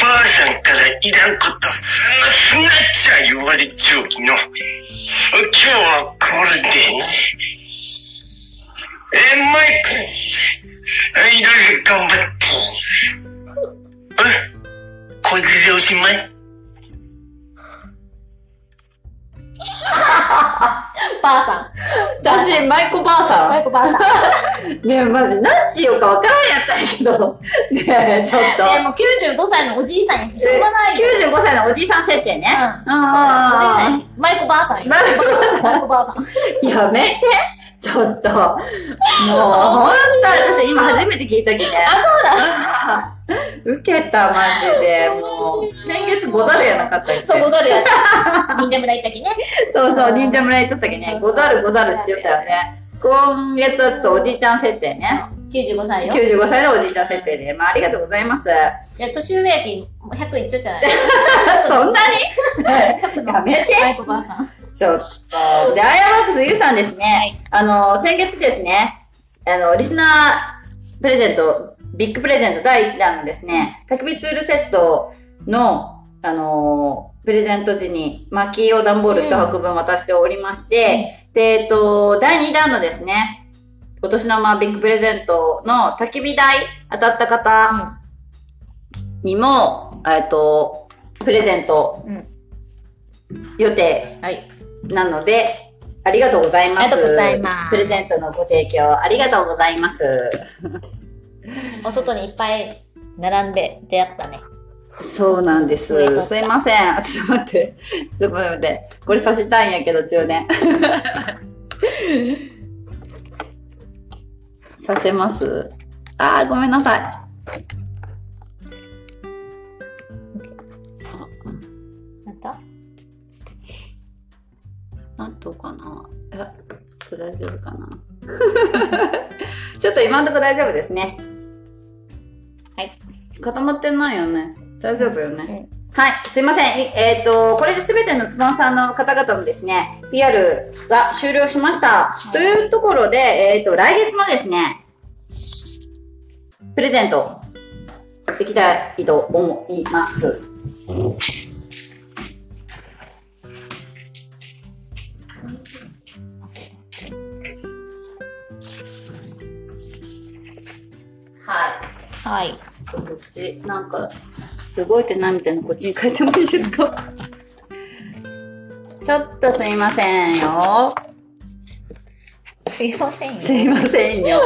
ばあさんからいらんこと話すなっちゃ言われちゃうきの。今日はこれでね。え、マイク、いろいろ頑張って。え、これでおしまい？ばあさん。私、マイコばあさマイコばあさん。ん。ねえ、マジ、何しようかわからんやったんやけど。ねえ、ちょっと。え、もう95歳のおじいさんや。しょうがないよ。95歳のおじいさん設定ね。うん。うんそうおじいさんやマイコばあさんよ。マイコばあさんマイコばあさん。やめて。ちょっと。もう、ほんと、私今初めて聞いたきね。あ、そうだ。受けた、マジで。もう、先月ござるやなかったっけ？そう、ござるやった。忍者村行ったきね。そうそう、忍者村行ったっけね。ござるござるって言ったよね。今月はちょっとおじいちゃん設定ね。95歳よ。95歳のおじいちゃん設定で。まあ、ありがとうございます。いや、年上やき、100一緒じゃない？そんなに？やめて。ちょっと。で、アイアンワークスゆうさんですね。あの、先月ですね、あの、リスナープレゼント、ビッグプレゼント第1弾のですね、焚き火ツールセットの、あの、プレゼント時に薪用段ボール1箱分渡しておりまして、で、えっと、第2弾のですね、お年玉ビッグプレゼントの焚き火台当たった方にも、えっと、プレゼントうん予定はい。なので、ありがとうございます。ありがとうございますプレゼントのご提供ありがとうございます。お外にいっぱい並んで出会ったね。そうなんです。すいません。あ ちょっと待って。ちょっと待って。これ刺したいんやけど、中年。刺せますあー、ごめんなさい。なんとかな？え、ちょっと大丈夫かな？ちょっと今のところ大丈夫ですね。はい。固まってないよね。大丈夫よね。はい、すいません。いえっ、と、これで全てのスポンサーの方々のですね、PR が終了しました。というところで、えっ、と、来月のですね、プレゼント、いきたいと思います。はい。はい。ちょっとこっち、なんか、動いてないみたいなこっちに変えてもいいですか？ちょっとすいませんよ。すいませんよ。すいませんよ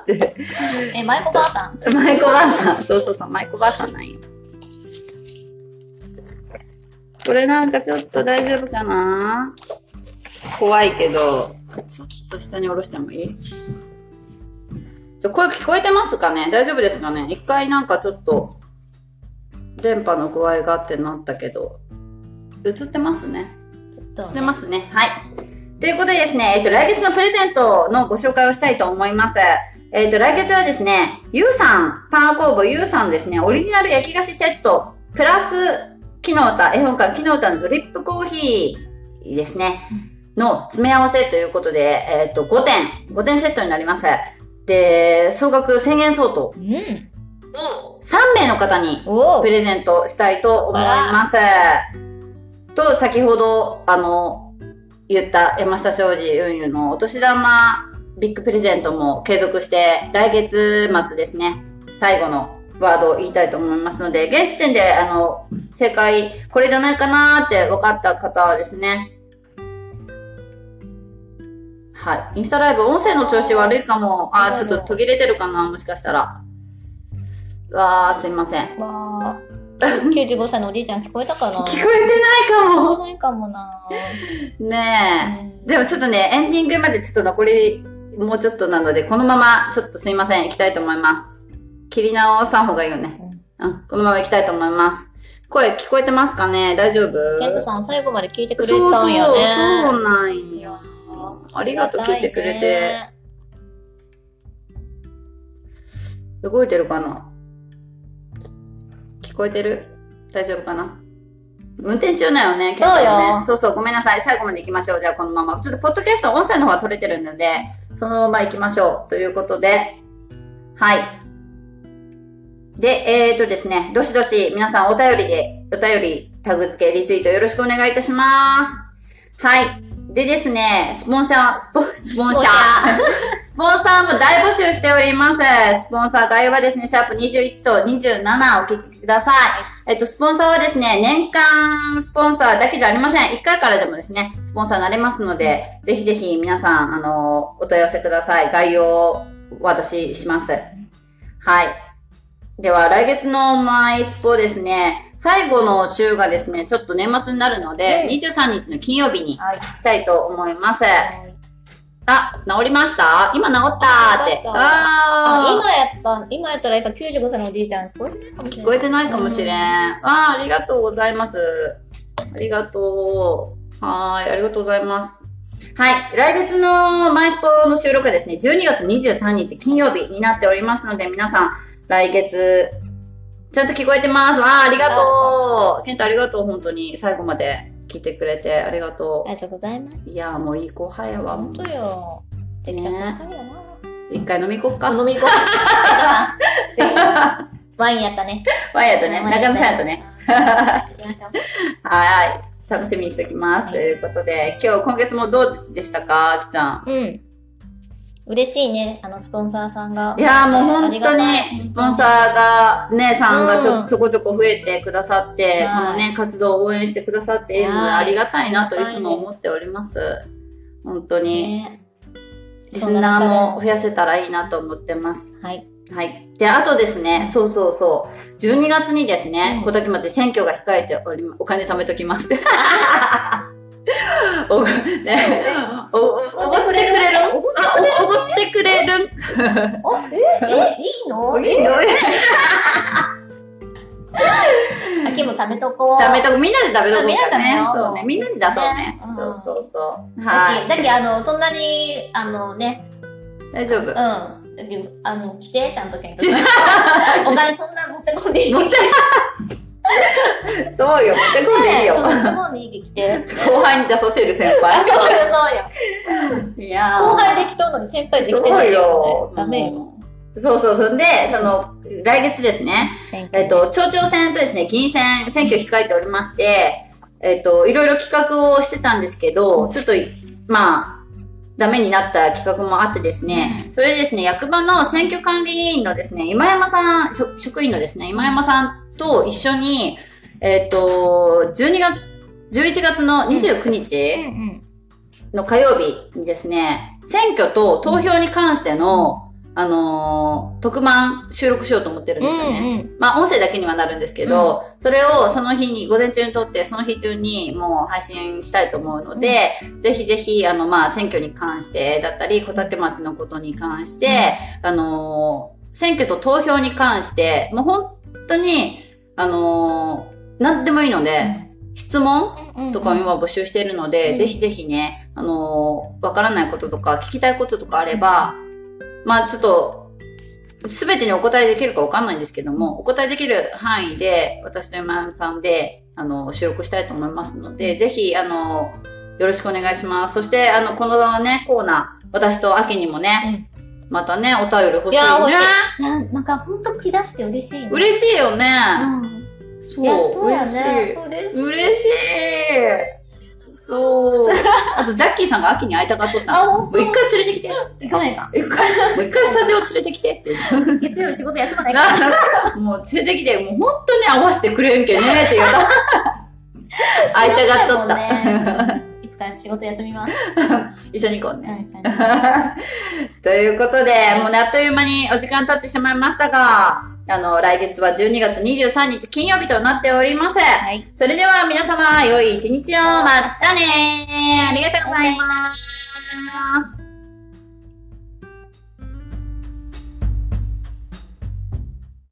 って。え、舞子ばあさん。マイコばあさん。そうそうそう、マイコばあさんなんよ。これなんかちょっと大丈夫かな？怖いけど、ちょっと下に下ろしてもいい？ちょ声聞こえてますかね？大丈夫ですかね？一回なんかちょっと、電波の具合があってなったけど、映ってますね。どうしてますね。はい。ということでですね、えっと、来月のプレゼントのご紹介をしたいと思います。えっと、来月はですね、ゆうさん、パン工房ゆうさんですね、オリジナル焼き菓子セット、プラス、木の歌、絵本館木の歌のドリップコーヒーですね、の詰め合わせということで、えっと、5点、5点セットになります。で、総額1000円相当うん。を3名の方におプレゼントしたいと思います。と、先ほど、あの、言った山下商事運輸のお年玉ビッグプレゼントも継続して、来月末ですね、最後のワードを言いたいと思いますので、現時点で、あの、正解、これじゃないかなーって分かった方はですね、はい。インスタライブ、音声の調子悪いかも。あー、ちょっと途切れてるかなもしかしたら。うわー、すいません。わー。95歳のおじいちゃん聞こえたかな？聞こえてないかも。聞こえないかもなねえ。うんでもちょっとね、エンディングまでちょっと残り、もうちょっとなので、このまま、ちょっとすいません、行きたいと思います。切り直さん方がいいよね。うん、このまま行きたいと思います。声聞こえてますかね？大丈夫？ケントさん最後まで聞いてくれそうそう、たんやね。そうなんよ。ありがとう、聞いてくれて。動いてるかな？聞こえてる？大丈夫かな？運転中だよね、結構ねそうよそうそう、ごめんなさい。最後まで行きましょう。じゃあ、このまま。ちょっと、ポッドキャスト、音声の方は取れてるので、そのまま行きましょう。ということで、はい。で、えーとですね、どしどし皆さんお便りで、お便り、タグ付け、リツイートよろしくお願いいたします。はい。でですね、スポンサー、スポ、スポンサー。スポンサーも大募集しております。スポンサー概要はですね、シャープ21と27お聞きください。えっと、スポンサーはですね、年間スポンサーだけじゃありません。1回からでもですね、スポンサーになれますので、ぜひぜひ皆さん、あの、お問い合わせください。概要をお渡しします。はい。では、来月のマイスポですね、最後の週がですね、ちょっと年末になるので、うん23日の金曜日にはい。したいと思います。あ、治りました？今治ったって。あーあ、今やった、今やったらやっぱ95歳のおじいちゃん聞こえてないかもしれない。聞こえてないかもしれん。ああ、ありがとうございます。ありがとう。はーい、ありがとうございます。はい。来月のマイスポの収録はですね、12月23日金曜日になっておりますので、皆さん、来月、ちゃんと聞こえてます。ああ、ありがとう。ケントありがとう、本当に。最後まで聞いてくれてありがとありがとうございます。う。いやー、もういい後輩やわ。ほんとよ。できたばっかりやな。一回飲み行こっか。飲み行こう。ワインやったね。ワイヤとね、中野さんとね。。行きましょう。はい。楽しみにしておきます。はいということで、今日、今月もどうでしたかあきちゃん？うん。嬉しいね、あの、スポンサーさんが。いやーもう本当に、スポンサーが、ね、さんがちょ,、うんちょこちょこ増えてくださって、はいこのね、活動を応援してくださっているので、はいありがたいなといつも思っております。本当に。ねリスナーも増やせたらいいなと思ってます。はい。はい。で、あとですね、そうそうそう。12月にですね、うん小竹町選挙が控えており、お金貯めときます。お、ね、お、お、おごってくれる？あ、お、おごってくれる？お、え、え、いいの？いいの？秋も食べとこう。食べとこ、みんなで食べとこう。みんなで食べようそうね、みんなで出そうねそうそうそう。だはい。け、だけ、あの、そんなに、あのね、大丈夫う。ん。あの、来て、ちゃんと検索。お金そんな持ってこんでいい？持って、そうよ、持ってこんでいいよ。てこんでいいで来て。後輩に出させる先あ、輩。そうよ、そうよ。いやー後輩できとんのに先輩できてそうないよ。ダメよ。そうそう、そんで、その、来月ですね、えっと、町長選とですね、議員選、選挙控えておりまして、えっと、いろいろ企画をしてたんですけど、ちょっと、まあ、ダメになった企画もあってですね、それでですね、役場の選挙管理委員のですね、今山さん、職職員のですね、今山さんと一緒に、えっと、12月、11月の29日、うんうん。の火曜日にですね、選挙と投票に関しての、あのー特番収録しようと思ってるんですよね。まあ、音声だけにはなるんですけど、それをその日に、午前中に撮って、その日中にもう配信したいと思うので、ぜひぜひ、あの、まあ、選挙に関してだったり、小立町のことに関して、あのー選挙と投票に関して、もう本当に、あのーなんでもいいので、質問とかも今募集しているので、うん。ぜひぜひね、あのーわからないこととか、聞きたいこととかあれば、まあちょっと、すべてにお答えできるかわかんないんですけども、お答えできる範囲で、私と山山さんで、あの、収録したいと思いますので、ぜひ、あの、よろしくお願いします。そして、あの、このね、コーナー、私と秋にもね、またね、お便り欲しいね。いや欲しいななんかほんと気出して嬉しいね。嬉しいよね。うん。そう、嬉しい。ね。嬉しい。そう。あと、ジャッキーさんが秋に会いたがっとったあ、の。ほんと？もう一回連れてきて。行かないか。一回、もう一回スタジオ連れてきて。月曜日仕事休まないから。もう連れてきて、もう本当に合わせてくれんけねって言う た。会いたがっとった。仕事休みます。一緒に行こうね。うんということで、もうね、あっという間にお時間経ってしまいましたが、あの、来月は12月23日金曜日となっております。はい。それでは皆様、良い一日を。またねありがとうございます。